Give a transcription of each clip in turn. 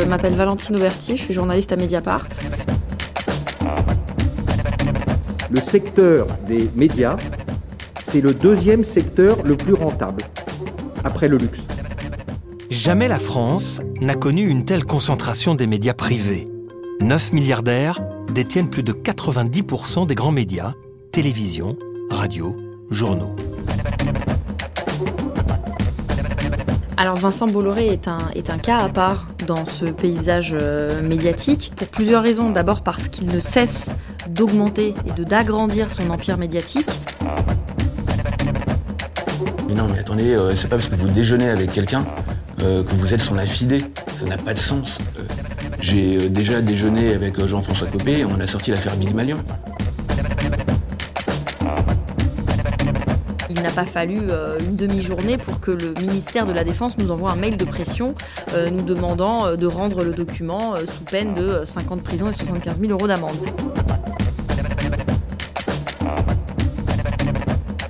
je m'appelle Valentine Auberti, je suis journaliste à Mediapart. Le secteur des médias, c'est le deuxième secteur le plus rentable, après le luxe. Jamais la France n'a connu une telle concentration des médias privés. Neuf milliardaires détiennent plus de 90% des grands médias, télévision, radio, journaux. Alors Vincent Bolloré est un, cas à part dans ce paysage euh, médiatique pour plusieurs raisons. D'abord parce qu'il ne cesse d'augmenter et d'agrandir son empire médiatique. Mais non, mais attendez, euh, c'est pas parce que vous déjeunez avec quelqu'un euh, que vous êtes son affidé. Ça n'a pas de sens. J'ai déjà déjeuné avec Jean-François Copé on a sorti l'affaire Billy Malion. Il n'a pas fallu euh, une demi-journée pour que le ministère de la Défense nous envoie un mail de pression euh, nous demandant euh, de rendre le document sous peine de euh, 5 ans de prison et 75 000 euros d'amende.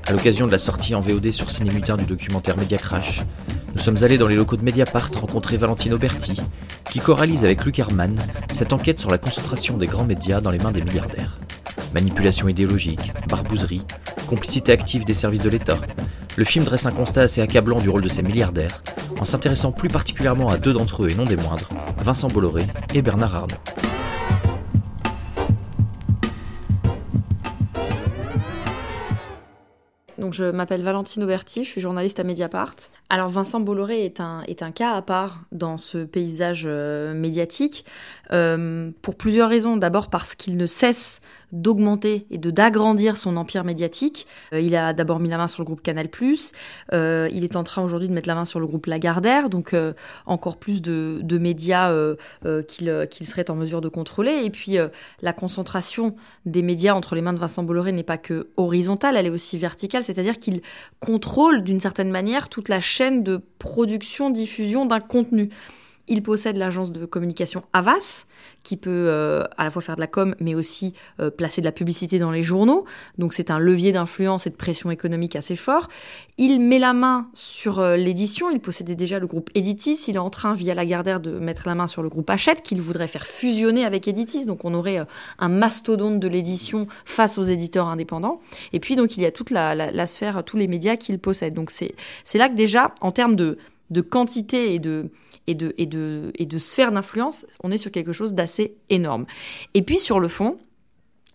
À l'occasion de la sortie en VOD sur Cinémutin du documentaire Media Crash, nous sommes allés dans les locaux de Mediapart rencontrer Valentine Auberti, qui choralise avec Luc Herman cette enquête sur la concentration des grands médias dans les mains des milliardaires. Manipulation idéologique, barbouzerie, complicité active des services de l'État. Le film dresse un constat assez accablant du rôle de ces milliardaires, en s'intéressant plus particulièrement à deux d'entre eux et non des moindres, Vincent Bolloré et Bernard Arnault. Donc je m'appelle Valentine Auberti, je suis journaliste à Mediapart. Alors Vincent Bolloré est un, cas à part dans ce paysage euh, médiatique euh, pour plusieurs raisons. D'abord parce qu'il ne cesse d'augmenter et de d'agrandir son empire médiatique. Euh, il a d'abord mis la main sur le groupe Canal+, euh, il est en train aujourd'hui de mettre la main sur le groupe Lagardère, donc euh, encore plus de, de médias qu'il serait en mesure de contrôler. Et puis la concentration des médias entre les mains de Vincent Bolloré n'est pas que horizontale, elle est aussi verticale, c'est-à-dire qu'il contrôle d'une certaine manière toute la chaîne de production, diffusion d'un contenu. Il possède l'agence de communication Avas, qui peut euh, à la fois faire de la com, mais aussi euh, placer de la publicité dans les journaux. Donc c'est un levier d'influence et de pression économique assez fort. Il met la main sur euh, l'édition. Il possédait déjà le groupe Editis. Il est en train, via Lagardère, de mettre la main sur le groupe Hachette, qu'il voudrait faire fusionner avec Editis. Donc on aurait euh, un mastodonte de l'édition face aux éditeurs indépendants. Et puis donc il y a toute la, la, la sphère, tous les médias qu'il possède. Donc c'est c'est là que déjà, en termes de de quantité et de, et de, et de, et de sphère d'influence, on est sur quelque chose d'assez énorme. Et puis sur le fond,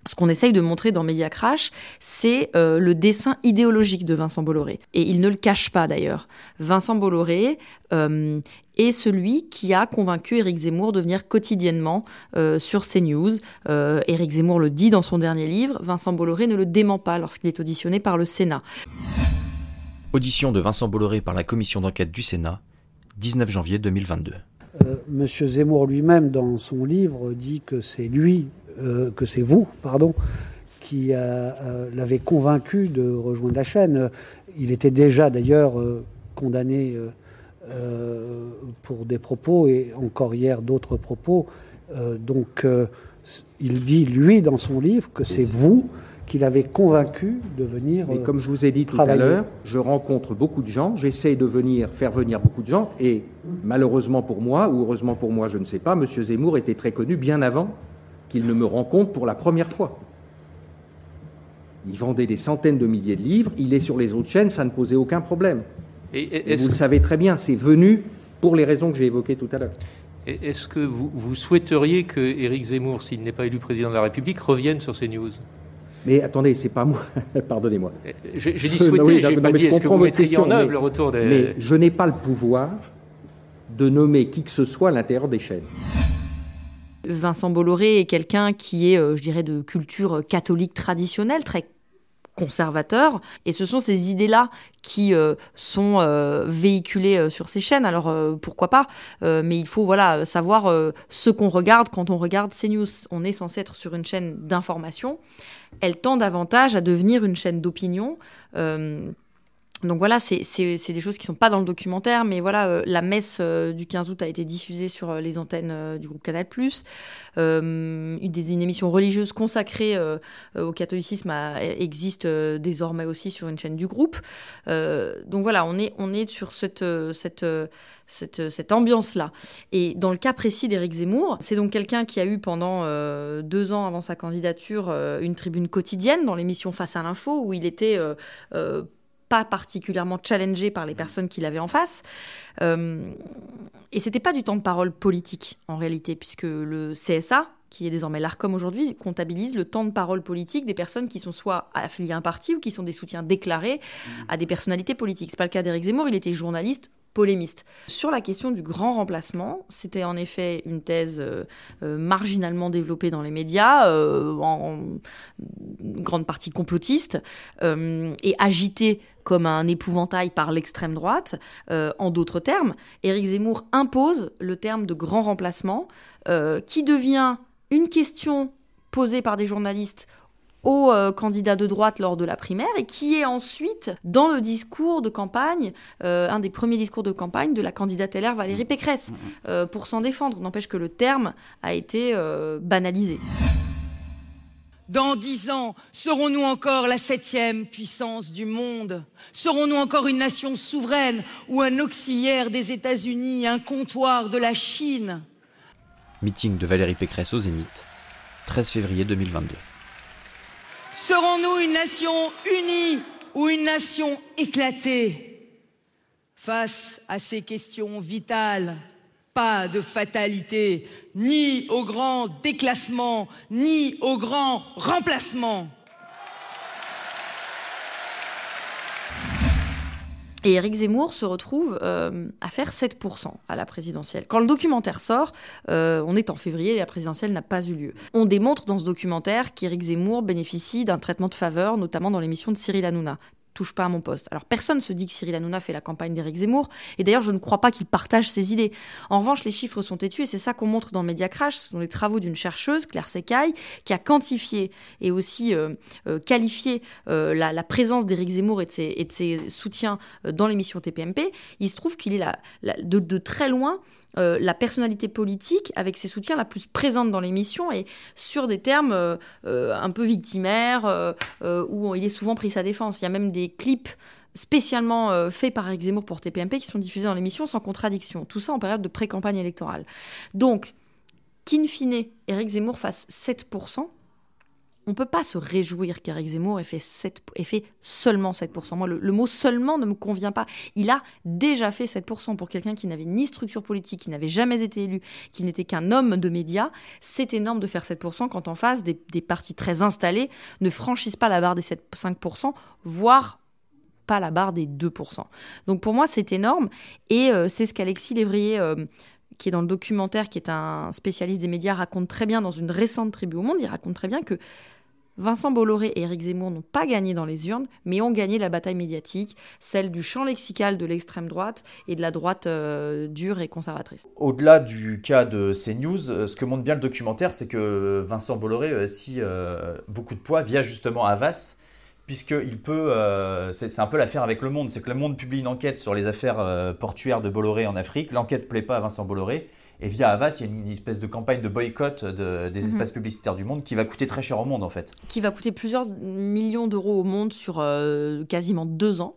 ce qu'on essaye de montrer dans Media Crash, c'est euh, le dessin idéologique de Vincent Bolloré. Et il ne le cache pas d'ailleurs. Vincent Bolloré euh, est celui qui a convaincu Éric Zemmour de venir quotidiennement euh, sur CNews. Euh, Éric Zemmour le dit dans son dernier livre. Vincent Bolloré ne le dément pas lorsqu'il est auditionné par le Sénat. Audition de Vincent Bolloré par la commission d'enquête du Sénat, 19 janvier 2022. Euh, Monsieur Zemmour lui-même, dans son livre, dit que c'est lui, euh, que c'est vous, pardon, qui euh, euh, l'avait convaincu de rejoindre la chaîne. Il était déjà d'ailleurs condamné pour des propos et encore hier d'autres propos. Donc, il dit lui dans son livre que c'est vous qui l'avez convaincu de venir. Mais euh, comme je vous ai dit tout travailler. à l'heure, je rencontre beaucoup de gens, j'essaie de venir faire venir beaucoup de gens, et malheureusement pour moi, ou heureusement pour moi, je ne sais pas, M. Zemmour était très connu bien avant qu'il ne me rencontre pour la première fois. Il vendait des centaines de milliers de livres, il est sur les autres chaînes, ça ne posait aucun problème. Et Et vous le savez très bien, c'est venu pour les raisons que j'ai évoquées tout à l'heure. Et Est-ce que vous, vous souhaiteriez que Éric Zemmour, s'il n'est pas élu président de la République, revienne sur ces news? Mais attendez, c'est pas moi, pardonnez-moi. J'ai j'ai dit souhaiter, oui, j'ai pas dit est-ce que vous mettriez en question, œuvre mais- le retour des... Mais je n'ai pas le pouvoir de nommer qui que ce soit à l'intérieur des chaînes. Vincent Bolloré est quelqu'un qui est, euh, je dirais, de culture catholique traditionnelle, très conservateur. Et ce sont ces idées-là qui euh, sont euh, véhiculées euh, sur ces chaînes. Alors pourquoi pas Mais il faut voilà savoir ce qu'on regarde quand on regarde CNews. On est censé être sur une chaîne d'information. Elle tend davantage à devenir une chaîne d'opinion. Euh, donc voilà, c'est des choses qui sont pas dans le documentaire, mais voilà, euh, la messe euh, du 15 août a été diffusée sur euh, les antennes du groupe Canal+. des, une émission religieuse consacrée au catholicisme existe désormais aussi sur une chaîne du groupe. donc voilà, on est, on est sur cette, cette, cette, cette ambiance-là. Et dans le cas précis d'Éric Zemmour, c'est donc quelqu'un qui a eu pendant deux ans avant sa candidature une tribune quotidienne dans l'émission Face à l'info, où il était pas particulièrement challengé par les personnes qu'il avait en face. Euh, et c'était pas du temps de parole politique en réalité, puisque le CSA, qui est désormais l'ARCOM aujourd'hui, comptabilise le temps de parole politique des personnes qui sont soit affiliées à un parti ou qui sont des soutiens déclarés à des personnalités politiques. C'est pas le cas d'Éric Zemmour, il était journaliste polémiste. Sur la question du grand remplacement, c'était en effet une thèse euh, euh, marginalement développée dans les médias, euh, en, grande partie complotiste, et agitée comme un épouvantail par l'extrême droite. en d'autres termes, Éric Zemmour impose le terme de grand remplacement, qui devient une question posée par des journalistes au euh, candidat de droite lors de la primaire et qui est ensuite dans le discours de campagne, euh, un des premiers discours de campagne de la candidate LR Valérie Pécresse, mmh, mmh. Euh, pour s'en défendre. N'empêche que le terme a été banalisé. Dans dix ans, serons-nous encore la septième puissance du monde? Serons-nous encore une nation souveraine ou un auxiliaire des États-Unis, un comptoir de la Chine? Meeting de Valérie Pécresse au Zénith, 13 février 2022. Serons-nous une nation unie ou une nation éclatée Face à ces questions vitales, pas de fatalité, ni au grand déclassement, ni au grand remplacement. Et Éric Zemmour se retrouve euh, à faire 7% à la présidentielle. Quand le documentaire sort, euh, on est en février et la présidentielle n'a pas eu lieu. On démontre dans ce documentaire qu'Éric Zemmour bénéficie d'un traitement de faveur, notamment dans l'émission de Cyril Hanouna touche pas à mon poste. Alors personne ne se dit que Cyril Hanouna fait la campagne d'Éric Zemmour, et d'ailleurs je ne crois pas qu'il partage ses idées. En revanche, les chiffres sont têtus, et c'est ça qu'on montre dans Media Crash, ce sont les travaux d'une chercheuse, Claire Secaille, qui a quantifié et aussi euh, euh, qualifié euh, la, présence d'Éric Zemmour et de ses, soutiens dans l'émission TPMP. Il se trouve qu'il est là, de très loin euh, la personnalité politique avec ses soutiens la plus présente dans l'émission et sur des termes euh, euh, un peu victimaires où il est souvent pris sa défense. Il y a même des clips spécialement faits par Eric Zemmour pour TPMP qui sont diffusés dans l'émission sans contradiction. Tout ça en période de pré-campagne électorale. Donc, qu'in fine, Eric Zemmour fasse 7%, on ne peut pas se réjouir qu'Éric Zemmour ait fait, 7, fait seulement 7%. Moi, le, mot seulement ne me convient pas. Il a déjà fait 7% pour quelqu'un qui n'avait ni structure politique, qui n'avait jamais été élu, qui n'était qu'un homme de médias. C'est énorme de faire 7% quand en face, des, partis très installés ne franchissent pas la barre des 7, 5%, voire pas la barre des 2%. Donc pour moi, c'est énorme. Et euh, c'est ce qu'Alexis Lévrier... Euh, qui est dans le documentaire, qui est un spécialiste des médias, raconte très bien dans une récente tribu au monde, il raconte très bien que Vincent Bolloré et Éric Zemmour n'ont pas gagné dans les urnes, mais ont gagné la bataille médiatique, celle du champ lexical de l'extrême droite et de la droite euh, dure et conservatrice. Au-delà du cas de CNews, euh, ce que montre bien le documentaire, c'est que Vincent Bolloré a aussi euh, beaucoup de poids via justement Havas, puisqu'il peut, c'est un peu l'affaire avec Le Monde, c'est que Le Monde publie une enquête sur les affaires portuaires de Bolloré en Afrique, l'enquête ne plaît pas à Vincent Bolloré, et via Havas, il y a une espèce de campagne de boycott des mhm. espaces publicitaires du monde qui va coûter très cher au monde en fait. Qui va coûter plusieurs millions d'euros au monde sur euh, quasiment deux ans.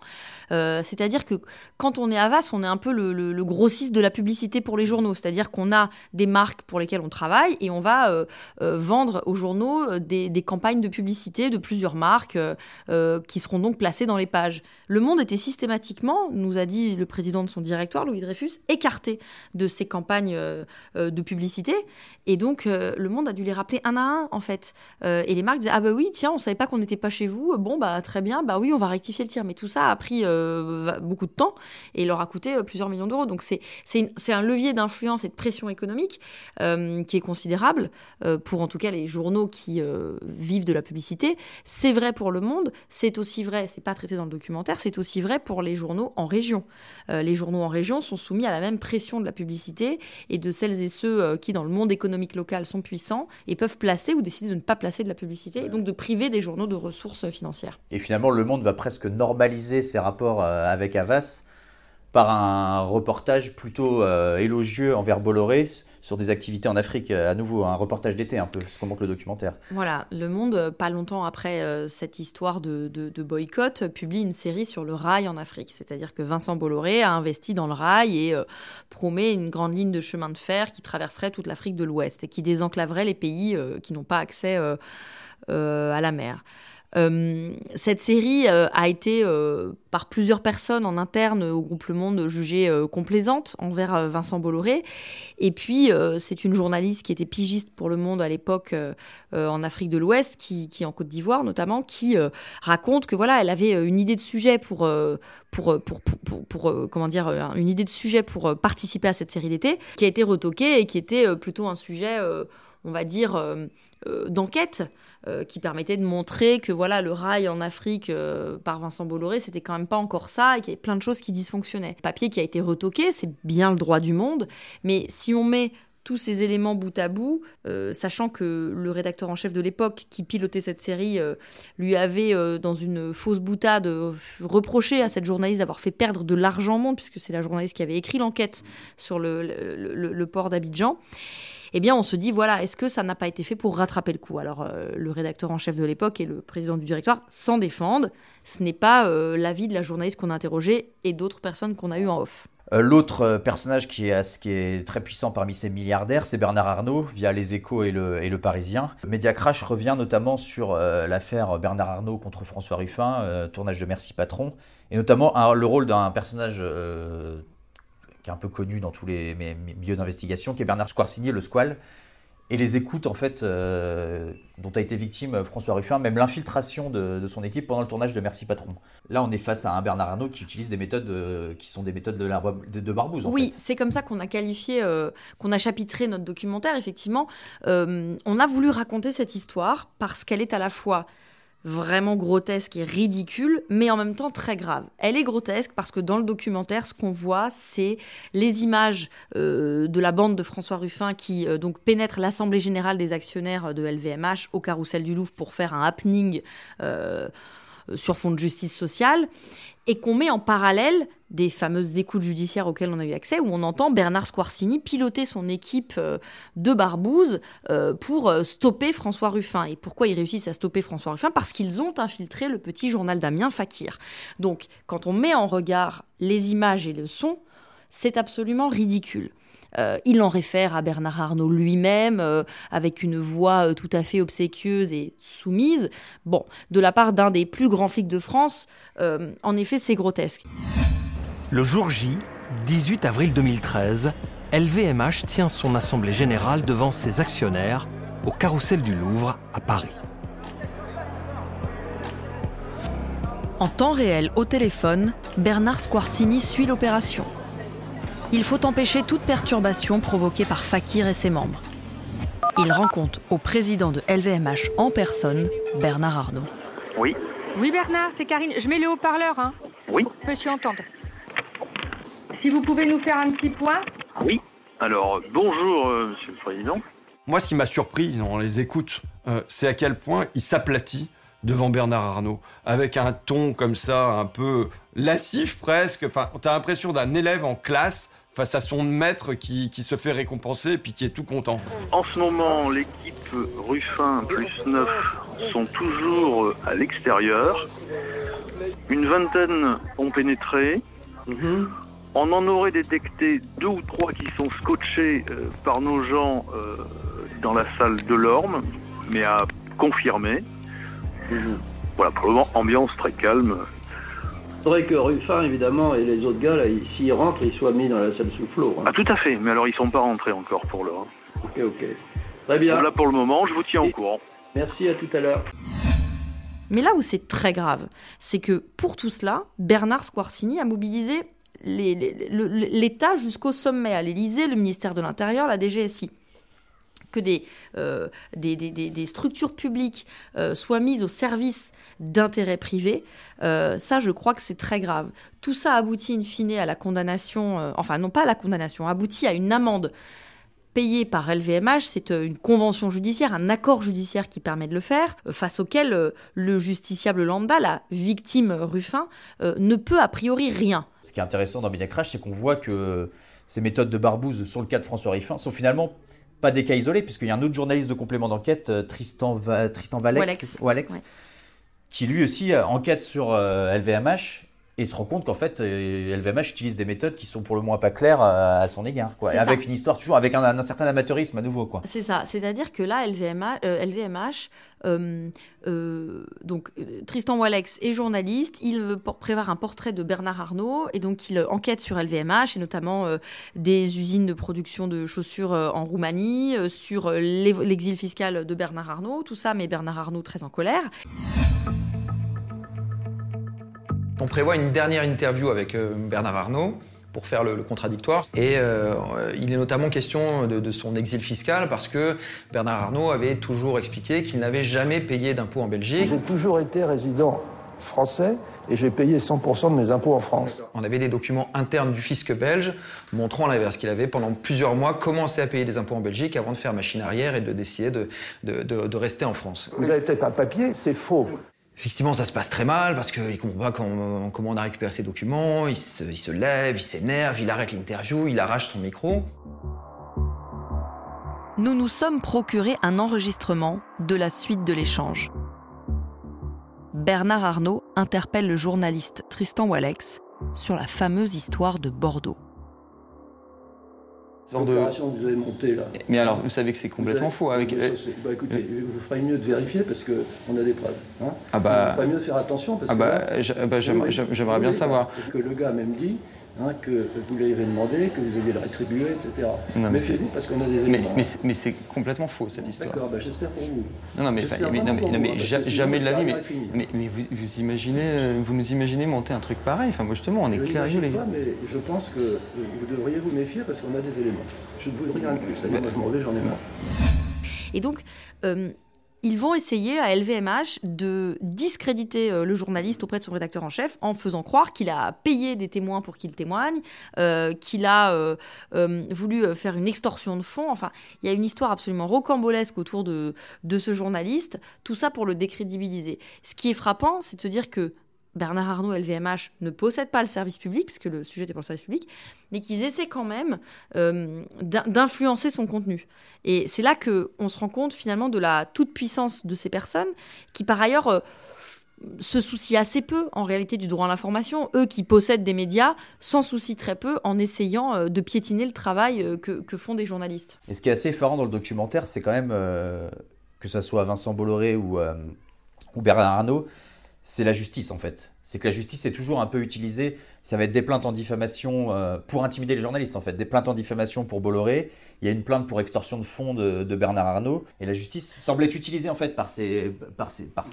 Euh, c'est-à-dire que quand on est Havas, on est un peu le, grossiste de la publicité pour les journaux. C'est-à-dire qu'on a des marques pour lesquelles on travaille et on va euh, vendre aux journaux des, des, campagnes de publicité de plusieurs marques qui seront donc placées dans les pages. Le Monde était systématiquement, nous a dit le président de son directoire, Louis Dreyfus, écarté de ces campagnes de publicité. Et donc, euh, le monde a dû les rappeler un à un, en fait. et les marques disaient Ah, bah oui, tiens, on savait pas qu'on n'était pas chez vous. Bon, bah très bien, bah oui, on va rectifier le tir. Mais tout ça a pris beaucoup de temps et leur a coûté plusieurs millions d'euros. Donc, c'est un levier d'influence et de pression économique qui est considérable pour en tout cas les journaux qui vivent de la publicité. C'est vrai pour le monde, c'est aussi vrai, c'est pas traité dans le documentaire, c'est aussi vrai pour les journaux en région. les journaux en région sont soumis à la même pression de la publicité et de celles et ceux euh, qui, dans le monde économique local, sont puissants et peuvent placer ou décider de ne pas placer de la publicité, et donc de priver des journaux de ressources financières. Et finalement, Le Monde va presque normaliser ses rapports euh, avec Havas par un reportage plutôt euh, élogieux envers Bolloré sur des activités en Afrique, euh, à nouveau un reportage d'été un peu, ce qu'on montre le documentaire. Voilà, Le Monde, pas longtemps après euh, cette histoire de, boycott, publie une série sur le rail en Afrique. C'est-à-dire que Vincent Bolloré a investi dans le rail et promet une grande ligne de chemin de fer qui traverserait toute l'Afrique de l'Ouest et qui désenclaverait les pays qui n'ont pas accès à la mer. Euh, cette série euh, a été euh, par plusieurs personnes en interne au groupe Le Monde jugée complaisante envers Vincent Bolloré. Et puis c'est une journaliste qui était pigiste pour Le Monde à l'époque en Afrique de l'Ouest, qui, qui, en Côte d'Ivoire notamment, qui raconte que voilà, elle avait une idée de sujet pour comment dire une idée de sujet pour participer à cette série d'été, qui a été retoquée et qui était plutôt un sujet on va dire, d'enquête euh, qui permettait de montrer que voilà le rail en Afrique euh, par Vincent Bolloré, c'était quand même pas encore ça et qu'il y avait plein de choses qui dysfonctionnaient. Papier qui a été retoqué, c'est bien le droit du monde, mais si on met tous ces éléments bout à bout, euh, sachant que le rédacteur en chef de l'époque qui pilotait cette série lui avait, dans une fausse boutade, reproché à cette journaliste d'avoir fait perdre de l'argent au monde, puisque c'est la journaliste qui avait écrit l'enquête sur le port d'Abidjan eh bien on se dit voilà, est-ce que ça n'a pas été fait pour rattraper le coup? Alors euh, le rédacteur en chef de l'époque et le président du directoire s'en défendent. Ce n'est pas euh, l'avis de la journaliste qu'on a interrogée et d'autres personnes qu'on a eues en off. Euh, l'autre personnage qui est, très puissant parmi ces milliardaires, c'est Bernard Arnault, via Les Échos et Le, Parisien. Media Crash revient notamment sur l'affaire Bernard Arnault contre François Ruffin, tournage de Merci Patron, et notamment le rôle d'un personnage qui est un peu connu dans tous les milieux d'investigation, qui est Bernard Squarcini, le Squal, et les écoutes en fait euh, dont a été victime euh, François Ruffin, même l'infiltration de, son équipe pendant le tournage de Merci Patron. Là, on est face à un Bernard Arnault qui utilise des méthodes euh, qui sont des méthodes de, la, de, Barbouze. oui, c'est comme ça qu'on a qualifié, qu'on a chapitré notre documentaire. Effectivement, on a voulu raconter cette histoire parce qu'elle est à la fois vraiment grotesque et ridicule, mais en même temps très grave. Elle est grotesque parce que dans le documentaire, ce qu'on voit, c'est les images euh, de la bande de François Ruffin qui euh, donc pénètre l'Assemblée générale des actionnaires de LVMH au carrousel du Louvre pour faire un happening. Euh, sur fond de justice sociale et qu'on met en parallèle des fameuses écoutes judiciaires auxquelles on a eu accès, où on entend Bernard Squarcini piloter son équipe euh, de Barbouze euh, pour euh, stopper François Ruffin. Et pourquoi ils réussissent à stopper François Ruffin? Parce qu'ils ont infiltré le petit journal d'Amiens Fakir. Donc, quand on met en regard les images et le son, c'est absolument ridicule. Euh, il en réfère à Bernard Arnault lui-même, euh, avec une voix euh, tout à fait obséquieuse et soumise. Bon, de la part d'un des plus grands flics de France, en effet, c'est grotesque. Le jour J, 18 avril 2013, LVMH tient son assemblée générale devant ses actionnaires au carrousel du Louvre à Paris. En temps réel au téléphone, Bernard Squarcini suit l'opération. Il faut empêcher toute perturbation provoquée par Fakir et ses membres. Il rend compte au président de LVMH en personne, Bernard Arnault. Oui. Oui Bernard, c'est Karine. Je mets les haut-parleurs. Hein. Oui. Monsieur entendre. Si vous pouvez nous faire un petit point. Oui. Alors, bonjour, euh, monsieur le président. Moi, ce qui m'a surpris dans les écoutes, euh, c'est à quel point il s'aplatit devant Bernard Arnault, avec un ton comme ça, un peu lascif presque. Enfin, t'as l'impression d'un élève en classe face à son maître qui, se fait récompenser et puis qui est tout content. En ce moment, l'équipe Ruffin plus 9 sont toujours à l'extérieur. Une vingtaine ont pénétré. Mhm. On en aurait détecté deux ou trois qui sont scotchés euh, par nos gens euh, dans la salle de l'Orme, mais à confirmer. Mhm. Voilà, pour le moment, ambiance très calme faudrait que Ruffin, évidemment, et les autres gars, là, s'ils rentrent, ils soient mis dans la salle sous flot. Hein. Ah, tout à fait, mais alors ils sont pas rentrés encore pour l'heure. Ok, ok. Très bien. là, pour le moment, je vous tiens au courant. Merci, à tout à l'heure. Mais là où c'est très grave, c'est que pour tout cela, Bernard Squarcini a mobilisé l'État jusqu'au sommet, à l'Élysée, le ministère de l'Intérieur, la DGSI que des, euh, des, structures publiques euh, soient mises au service d'intérêts privés, euh, ça, je crois que c'est très grave. Tout ça aboutit in fine à la condamnation, enfin non pas à la condamnation, aboutit à une amende payé par LVMH, c'est euh, une convention judiciaire, un accord judiciaire qui permet de le faire, euh, face auquel euh, le justiciable lambda, la victime Ruffin, ne peut a priori rien. Ce qui est intéressant dans Media Crash, c'est qu'on voit que ces méthodes de barbouze sur le cas de François Ruffin sont finalement pas des cas isolés, puisqu'il y a un autre journaliste de complément d'enquête, Tristan, Tristan Valex, qui lui aussi enquête sur LVMH et se rend compte qu'en fait, LVMH euh, utilise des méthodes qui sont pour le moins pas claires euh, à son égard. Quoi. avec une histoire toujours, avec un, certain amateurisme à nouveau. Quoi. C'est ça. C'est-à-dire que là, LVMH, euh, donc Tristan Walex est journaliste, il veut prévoir un portrait de Bernard Arnault et donc il enquête sur LVMH et notamment des usines de production de chaussures en Roumanie, sur l'exil fiscal de Bernard Arnault, tout ça, mais Bernard Arnault très en colère. On prévoit une dernière interview avec euh, Bernard Arnault pour faire le, contradictoire. Et euh, il est notamment question de, son exil fiscal parce que Bernard Arnault avait toujours expliqué qu'il n'avait jamais payé d'impôts en Belgique. J'ai toujours été résident français et j'ai payé 100% de mes impôts en France. On avait des documents internes du fisc belge montrant l'inverse, qu'il avait pendant plusieurs mois commencé à payer des impôts en Belgique avant de faire machine arrière et de décider de, de rester en France. Vous avez peut-être un papier, c'est faux. Effectivement, ça se passe très mal parce qu'il comprend pas comment, on a récupéré ses documents, il se, lève, il s'énerve, il arrête l'interview, il arrache son micro. Nous nous sommes procuré un enregistrement de la suite de l'échange. Bernard Arnault interpelle le journaliste Tristan Walex sur la fameuse histoire de Bordeaux. L'opération que vous avez montée là. Mais alors, vous savez que c'est complètement faux. Avec... bah, écoutez, vous ferez mieux de vérifier parce qu'on a des preuves. Hein. ah bah... Vous ferez mieux de faire attention parce ah bah, que. Bah, j'aimerais bien savoir. Que le gars même dit Hein, que vous l'avez demandé, que vous ayez le rétribué, etc. mais c'est vous parce qu'on a des éléments. Mais, mais, c'est complètement faux cette histoire. D'accord, bah, j'espère pour vous. Non, non, mais, non, mais, jamais de la vie. Mais, mais, vous, vous, imaginez, euh, vous nous imaginez monter un truc pareil Enfin, moi justement, on est clair. Je ne pas, mais je pense que euh, vous devriez vous méfier parce qu'on a des éléments. Je ne voudrais rien de plus. Allez, moi je m'en vais, j'en ai marre. Et donc, euh, ils vont essayer à LVMH de discréditer euh, le journaliste auprès de son rédacteur en chef en faisant croire qu'il a payé des témoins pour qu'il témoigne, euh, qu'il a euh, voulu faire une extorsion de fonds. Enfin, il y a une histoire absolument rocambolesque autour de, de ce journaliste, tout ça pour le décrédibiliser. Ce qui est frappant, c'est de se dire que Bernard Arnault, LVMH, ne possèdent pas le service public, puisque le sujet était pour le service public, mais qu'ils essaient quand même euh, d'influencer son contenu. Et c'est là qu'on se rend compte finalement de la toute-puissance de ces personnes, qui par ailleurs euh, se soucient assez peu en réalité du droit à l'information, eux qui possèdent des médias, s'en soucient très peu en essayant euh, de piétiner le travail que, font des journalistes. Et ce qui est assez effarant dans le documentaire, c'est quand même, que ce soit Vincent Bolloré ou Bernard Arnault, c'est la justice en fait. C'est que la justice est toujours un peu utilisée. Ça va être des plaintes en diffamation euh, pour intimider les journalistes en fait. Des plaintes en diffamation pour Bolloré. Il y a une plainte pour extorsion de fonds de, Bernard Arnault. Et la justice semble être utilisée en fait par ces,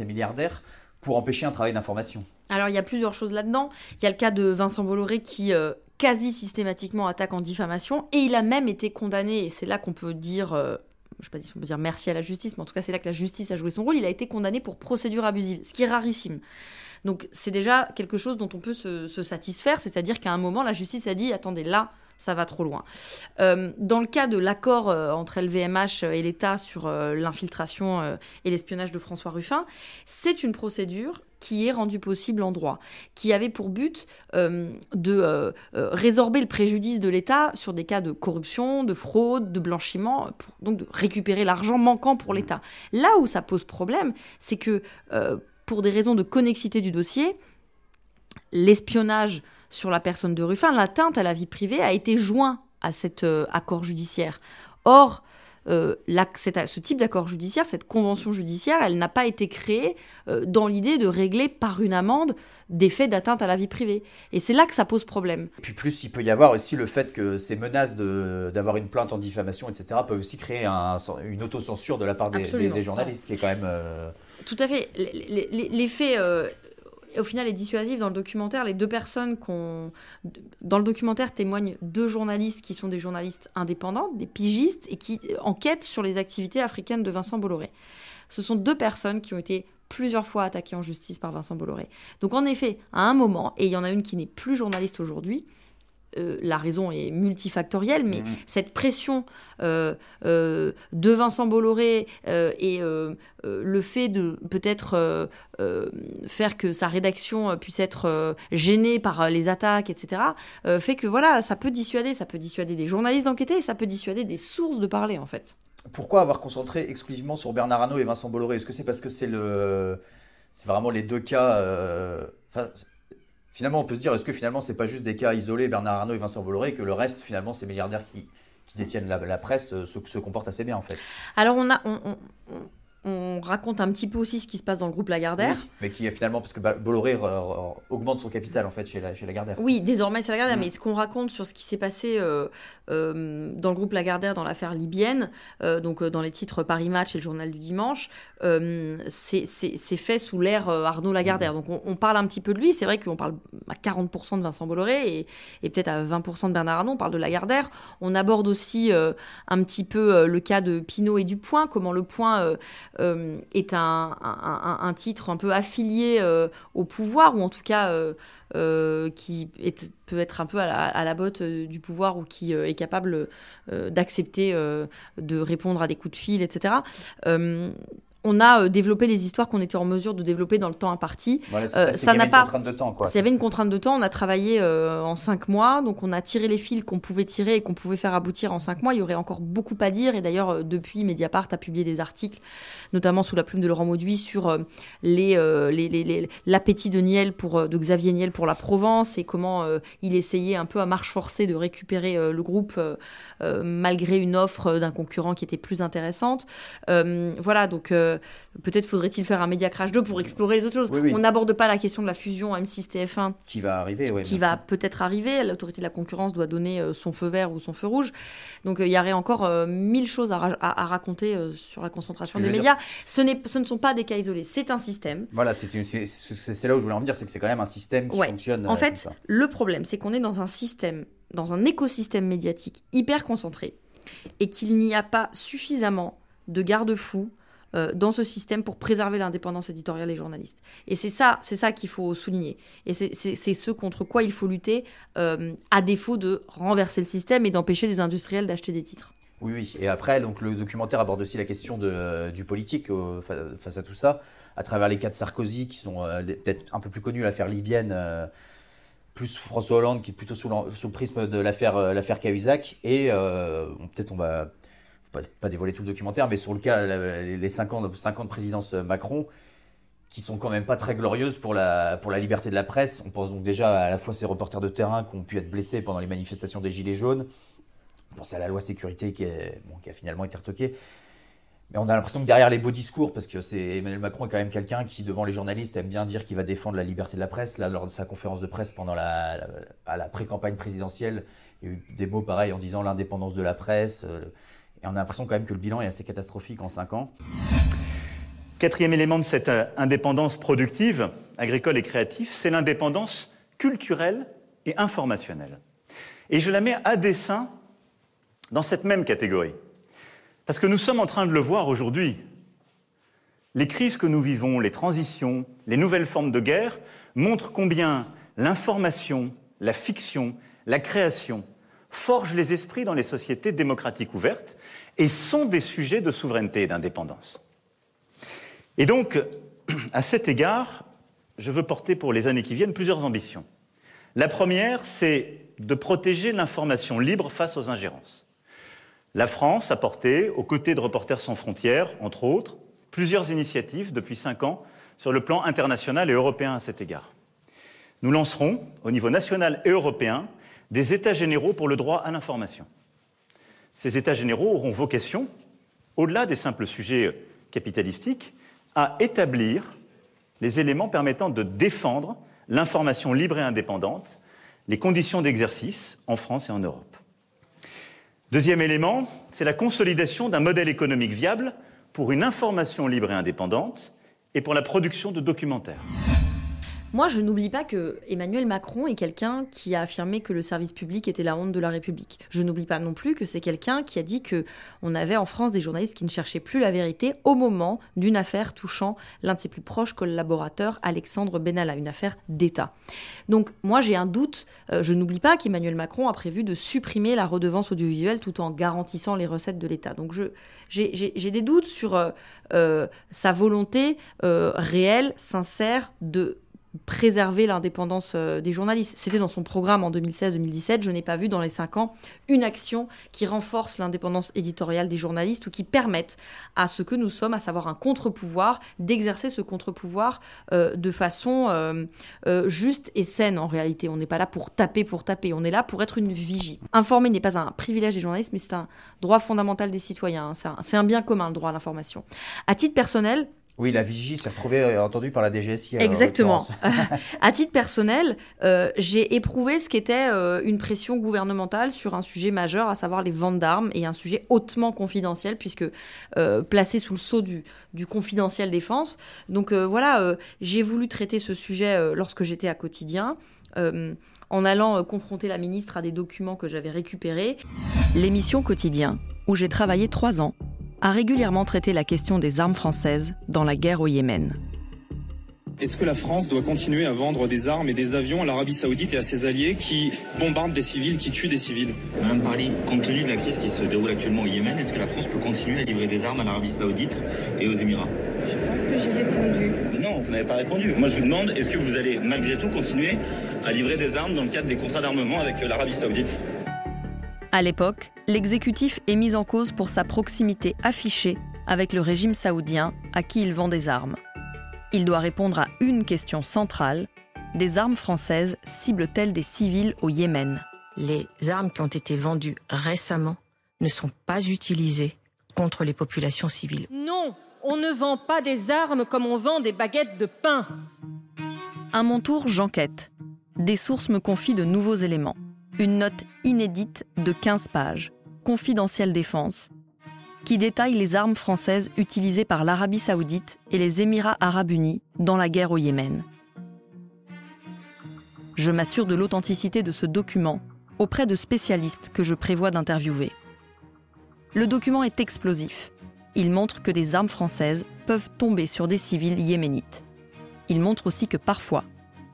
milliardaires pour empêcher un travail d'information. Alors il y a plusieurs choses là-dedans. Il y a le cas de Vincent Bolloré qui euh, quasi systématiquement attaque en diffamation et il a même été condamné. Et c'est là qu'on peut dire euh, je sais pas si on peut dire merci à la justice, mais en tout cas c'est là que la justice a joué son rôle, il a été condamné pour procédure abusive, ce qui est rarissime. Donc c'est déjà quelque chose dont on peut se, satisfaire, c'est-à-dire qu'à un moment la justice a dit attendez là ça va trop loin. Euh, dans le cas de l'accord euh, entre LVMH et l'État sur euh, l'infiltration et l'espionnage de François Ruffin, c'est une procédure qui est rendue possible en droit, qui avait pour but de résorber le préjudice de l'État sur des cas de corruption, de fraude, de blanchiment, donc de récupérer l'argent manquant pour l'État. Là où ça pose problème, c'est que pour des raisons de connexité du dossier, l'espionnage sur la personne de Ruffin, l'atteinte à la vie privée a été joint à cet euh, accord judiciaire. Or, euh, ce type d'accord judiciaire, cette convention judiciaire, elle n'a pas été créée euh, dans l'idée de régler par une amende des faits d'atteinte à la vie privée. Et c'est là que ça pose problème. Et puis plus, il peut y avoir aussi le fait que ces menaces d'avoir une plainte en diffamation, etc., peuvent aussi créer une autocensure de la part des, journalistes, qui est quand même... Tout à fait. Les, faits au final est dissuasif dans le documentaire. Les deux personnes qu'on. Dans le documentaire témoignent deux journalistes qui sont des journalistes indépendants, des pigistes, et qui enquêtent sur les activités africaines de Vincent Bolloré. Ce sont deux personnes qui ont été plusieurs fois attaquées en justice par Vincent Bolloré. Donc en effet, à un moment, et il y en a une qui n'est plus journaliste aujourd'hui, euh, la raison est multifactorielle, mais Mhm. cette pression euh, euh, de Vincent Bolloré et le fait de peut-être faire que sa rédaction puisse être gênée par les attaques, etc., fait que voilà, ça peut dissuader, ça peut dissuader des journalistes d'enquêter, et ça peut dissuader des sources de parler en fait. Pourquoi avoir concentré exclusivement sur Bernard Arnault et Vincent Bolloré? Est-ce que c'est parce que c'est le, c'est vraiment les deux cas Finalement, on peut se dire, est-ce que finalement, c'est pas juste des cas isolés, Bernard Arnault et Vincent Bolloré, que le reste, finalement, ces milliardaires qui, qui détiennent la, presse euh, se, comportent assez bien, en fait? Alors on a, raconte un petit peu aussi ce qui se passe dans le groupe Lagardère. Oui, mais qui est finalement, parce que Ba- Bolloré euh, euh, augmente son capital, en fait, chez, la, chez Lagardère. Oui, désormais c'est Lagardère, Mm. mais ce qu'on raconte sur ce qui s'est passé euh, euh, dans le groupe Lagardère dans l'affaire libyenne, euh, donc euh, dans les titres Paris Match et le journal du dimanche, euh, c'est fait sous l'ère euh, Arnaud Mm. Lagardère. Donc on, on parle un petit peu de lui, c'est vrai qu'on parle à 40% de Vincent Bolloré et, et peut-être à 20% de Bernard Arnault, on parle de Lagardère. On aborde aussi euh, un petit peu euh, le cas de Pinot et du Point, comment le Point euh, euh, est un, titre un peu affilié euh, au pouvoir, ou en tout cas euh, euh, qui peut être un peu à la, botte euh, du pouvoir ou qui euh, est capable euh, d'accepter euh, de répondre à des coups de fil, etc. On a euh, développé les histoires qu'on était en mesure de développer dans le temps imparti. Voilà, Euh, ça, n'a pas. S'il y avait une contrainte de temps, on a travaillé euh, en cinq mois, donc on a tiré les fils qu'on pouvait tirer et qu'on pouvait faire aboutir en cinq mois. Il y aurait encore beaucoup à dire, et d'ailleurs depuis Mediapart a publié des articles, notamment sous la plume de Laurent Mauduit, sur euh, les, les- les- les- l'appétit de Niel pour de Xavier Niel pour la Provence et comment il essayait un peu à marche forcée de récupérer le groupe malgré une offre d'un concurrent qui était plus intéressante. Voilà, donc euh, peut-être faudrait-il faire un Média Crash 2 pour explorer les autres choses. Oui, oui. On n'aborde pas la question de la fusion M6-TF1 Qui va arriver, qui va peut-être arriver. L'autorité de la concurrence doit donner euh, son feu vert ou son feu rouge. Donc euh, il y aurait encore mille choses à, ra- à- à raconter sur la concentration des médias. Ce, ne sont pas des cas isolés, c'est un système. Voilà, c'est là où je voulais en venir, c'est que c'est quand même un système qui Ouais. fonctionne. En fait, le problème, c'est qu'on est dans un système, dans un écosystème médiatique hyper concentré et qu'il n'y a pas suffisamment de garde-fous euh, dans ce système pour préserver l'indépendance éditoriale des journalistes. Et c'est ça, c'est ça qu'il faut souligner. Et c'est- ce contre quoi il faut lutter, euh, à défaut de renverser le système et d'empêcher les industriels d'acheter des titres. Oui, oui. Et après, donc, le documentaire aborde aussi la question de, du politique euh, fa- face à tout ça, à travers les cas de Sarkozy, qui sont euh, peut-être un peu plus connus, l'affaire libyenne, euh, plus François Hollande, qui est plutôt sous, le prisme de l'affaire euh, l'affaire Cahuzac. Et euh, peut-être on va pas, dévoiler tout le documentaire, mais sur le cas, les 5 ans, de- présidence euh, Macron, qui sont quand même pas très glorieuses pour la, pour la liberté de la presse. On pense donc déjà à la fois ces reporters de terrain qui ont pu être blessés pendant les manifestations des Gilets jaunes. On pense à la loi sécurité qui, a finalement été retoquée. Mais on a l'impression que derrière les beaux discours, parce que c'est Emmanuel Macron est quand même quelqu'un qui, devant les journalistes, aime bien dire qu'il va défendre la liberté de la presse. Là, lors de sa conférence de presse pendant la, la pré-campagne présidentielle, il y a eu des mots pareils en disant l'indépendance de la presse. euh, et on a l'impression quand même que le bilan est assez catastrophique en 5 ans. Quatrième élément de cette euh, indépendance productive, agricole et créative, c'est l'indépendance culturelle et informationnelle. Et je la mets à dessein dans cette même catégorie. Parce que nous sommes en train de le voir aujourd'hui. Les crises que nous vivons, les transitions, les nouvelles formes de guerre montrent combien l'information, la fiction, la création forgent les esprits dans les sociétés démocratiques ouvertes et sont des sujets de souveraineté et d'indépendance. Et donc, à cet égard, je veux porter pour les années qui viennent plusieurs ambitions. La première, c'est de protéger l'information libre face aux ingérences. La France a porté, aux côtés de Reporters sans frontières, entre autres, plusieurs initiatives depuis cinq ans sur le plan international et européen à cet égard. Nous lancerons, au niveau national et européen, des États généraux pour le droit à l'information. Ces États généraux auront vocation, au-delà des simples sujets capitalistiques, à établir les éléments permettant de défendre l'information libre et indépendante, les conditions d'exercice en France et en Europe. Deuxième élément, c'est la consolidation d'un modèle économique viable pour une information libre et indépendante et pour la production de documentaires. Moi, je n'oublie pas que Emmanuel Macron est quelqu'un qui a affirmé que le service public était la honte de la République. Je n'oublie pas non plus que c'est quelqu'un qui a dit que on avait en France des journalistes qui ne cherchaient plus la vérité au moment d'une affaire touchant l'un de ses plus proches collaborateurs, Alexandre Benalla, une affaire d'État. Donc, moi, j'ai un doute. Euh, je n'oublie pas qu'Emmanuel Macron a prévu de supprimer la redevance audiovisuelle tout en garantissant les recettes de l'État. Donc, j'ai, des doutes sur euh, euh, sa volonté réelle, sincère de préserver l'indépendance euh, des journalistes. C'était dans son programme en 2016-2017. Je n'ai pas vu dans les cinq ans une action qui renforce l'indépendance éditoriale des journalistes ou qui permette à ce que nous sommes, à savoir un contre-pouvoir, d'exercer ce contre-pouvoir euh, de façon euh, juste et saine en réalité. On n'est pas là pour taper pour taper, on est là pour être une vigie. Informer n'est pas un privilège des journalistes, mais c'est un droit fondamental des citoyens. C'est un, un bien commun, le droit à l'information. À titre personnel, oui, la vigie s'est retrouvée euh, entendue par la DGSI. Exactement. à titre personnel, euh, j'ai éprouvé ce qu'était euh, une pression gouvernementale sur un sujet majeur, à savoir les ventes d'armes, et un sujet hautement confidentiel, puisque placé sous le sceau du, du confidentiel défense. Donc voilà, j'ai voulu traiter ce sujet lorsque j'étais à quotidien. en allant confronter la ministre à des documents que j'avais récupérés. L'émission Quotidien, où j'ai travaillé trois ans, a régulièrement traité la question des armes françaises dans la guerre au Yémen. Est-ce que la France doit continuer à vendre des armes et des avions à l'Arabie Saoudite et à ses alliés qui bombardent des civils, qui tuent des civils? Madame Parly, compte tenu de la crise qui se déroule actuellement au Yémen, est-ce que la France peut continuer à livrer des armes à l'Arabie Saoudite et aux Émirats? Je pense que j'ai répondu. non, vous n'avez pas répondu. Moi, je vous demande, est-ce que vous allez malgré tout continuer à livrer des armes dans le cadre des contrats d'armement avec l'Arabie Saoudite? À l'époque, l'exécutif est mis en cause pour sa proximité affichée avec le régime saoudien à qui il vend des armes. Il doit répondre à une question centrale. Des armes françaises ciblent-elles des civils au Yémen? Les armes qui ont été vendues récemment ne sont pas utilisées contre les populations civiles. Non, on ne vend pas des armes comme on vend des baguettes de pain. À mon tour, j'enquête. Des sources me confient de nouveaux éléments une note inédite de 15 pages, Confidentielle Défense, qui détaille les armes françaises utilisées par l'Arabie saoudite et les Émirats arabes unis dans la guerre au Yémen. Je m'assure de l'authenticité de ce document auprès de spécialistes que je prévois d'interviewer. Le document est explosif. Il montre que des armes françaises peuvent tomber sur des civils yéménites. Il montre aussi que parfois,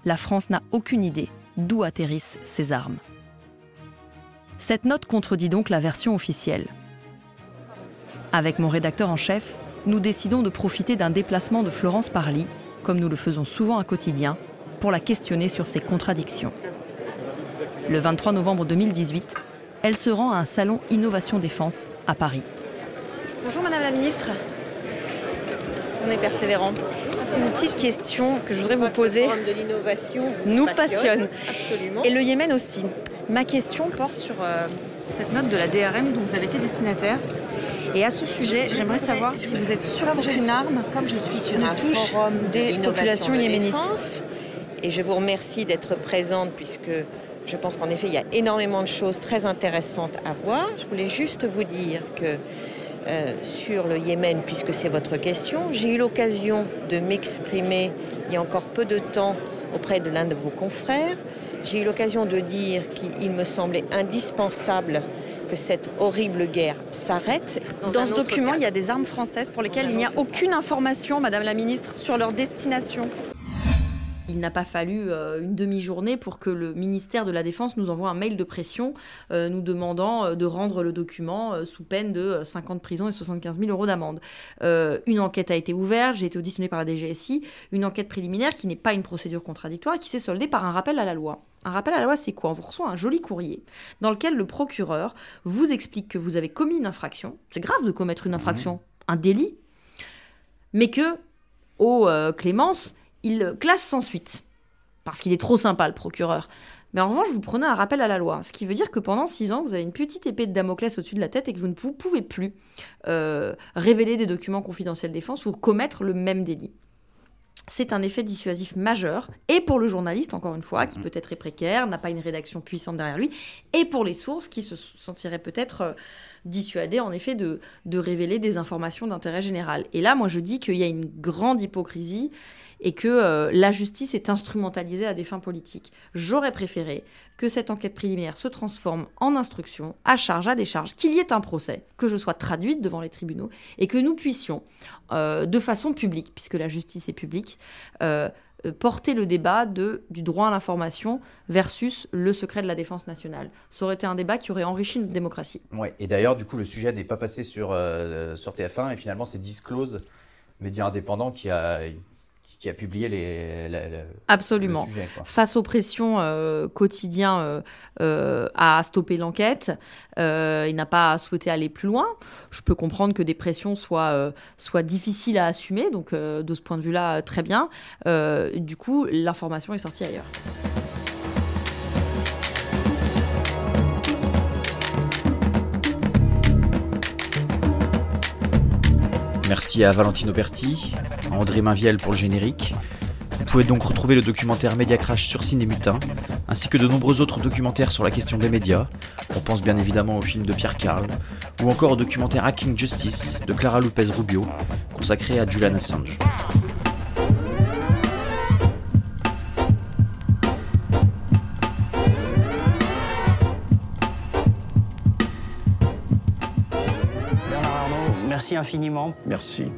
la France n'a aucune idée d'où atterrissent ces armes. Cette note contredit donc la version officielle. Avec mon rédacteur en chef, nous décidons de profiter d'un déplacement de Florence Parly, comme nous le faisons souvent à quotidien, pour la questionner sur ses contradictions. Le 23 novembre 2018, elle se rend à un salon Innovation Défense à Paris. Bonjour Madame la Ministre. On est persévérant. Une petite question que je voudrais vous poser. Le de l'innovation nous passionne. Absolument. Et le Yémen aussi. Ma question porte sur euh, cette note de la DRM dont vous avez été destinataire. Et à ce sujet, j'aimerais savoir si vous êtes sûr qu'aucune arme, comme je suis sur un touche forum des populations yéménites. défense, et je vous remercie d'être présente puisque je pense qu'en effet, il y a énormément de choses très intéressantes à voir. Je voulais juste vous dire que euh, sur le Yémen, puisque c'est votre question, j'ai eu l'occasion de m'exprimer il y a encore peu de temps auprès de l'un de vos confrères j'ai eu l'occasion de dire qu'il me semblait indispensable que cette horrible guerre s'arrête. Dans, ce document, il y a des armes françaises pour lesquelles il n'y a aucune information, Madame la Ministre, sur leur destination. Il n'a pas fallu euh, une demi-journée pour que le ministère de la Défense nous envoie un mail de pression euh, nous demandant euh, de rendre le document sous peine de 50 prisons et 75 000 euros d'amende. une enquête a été ouverte, j'ai été auditionnée par la DGSI, une enquête préliminaire qui n'est pas une procédure contradictoire et qui s'est soldée par un rappel à la loi. Un rappel à la loi, c'est quoi? On vous reçoit un joli courrier dans lequel le procureur vous explique que vous avez commis une infraction. C'est grave de commettre une infraction, mmh. un délit, mais que, au Clémence, il classe sans suite. Parce qu'il est trop sympa, le procureur. Mais en revanche, vous prenez un rappel à la loi. Ce qui veut dire que pendant six ans, vous avez une petite épée de Damoclès au-dessus de la tête et que vous ne pouvez plus euh, révéler des documents confidentiels défense ou commettre le même délit. C'est un effet dissuasif majeur, et pour le journaliste, encore une fois, qui mmh. peut-être est précaire, n'a pas une rédaction puissante derrière lui, et pour les sources qui se sentiraient peut-être euh, dissuadées, en effet, de, de révéler des informations d'intérêt général. Et là, moi, je dis qu'il y a une grande hypocrisie et que euh, la justice est instrumentalisée à des fins politiques. J'aurais préféré que cette enquête préliminaire se transforme en instruction, à charge, à décharge, qu'il y ait un procès, que je sois traduite devant les tribunaux et que nous puissions, euh, de façon publique, puisque la justice est publique, euh, porter le débat du droit à l'information versus le secret de la défense nationale. Ça aurait été un débat qui aurait enrichi notre démocratie. Ouais. Et d'ailleurs, du coup, le sujet n'est pas passé sur, sur TF1 et finalement, c'est Disclose, média indépendant, qui a, qui a publié les, la- la- Absolument. le sujet, quoi. Face aux pressions euh, quotidiennes euh, euh, à stopper l'enquête, euh, il n'a pas souhaité aller plus loin. Je peux comprendre que des pressions soient, euh, soient difficiles à assumer, donc de ce point de vue-là, très bien. Du coup, l'information est sortie ailleurs. Merci à Valentino Berti, à André Mainviel pour le générique. Vous pouvez donc retrouver le documentaire Média Crash sur Cinémutin, ainsi que de nombreux autres documentaires sur la question des médias. On pense bien évidemment au film de Pierre Carl, ou encore au documentaire Hacking Justice de Clara Lopez Rubio, consacré à Julian Assange. Merci infiniment.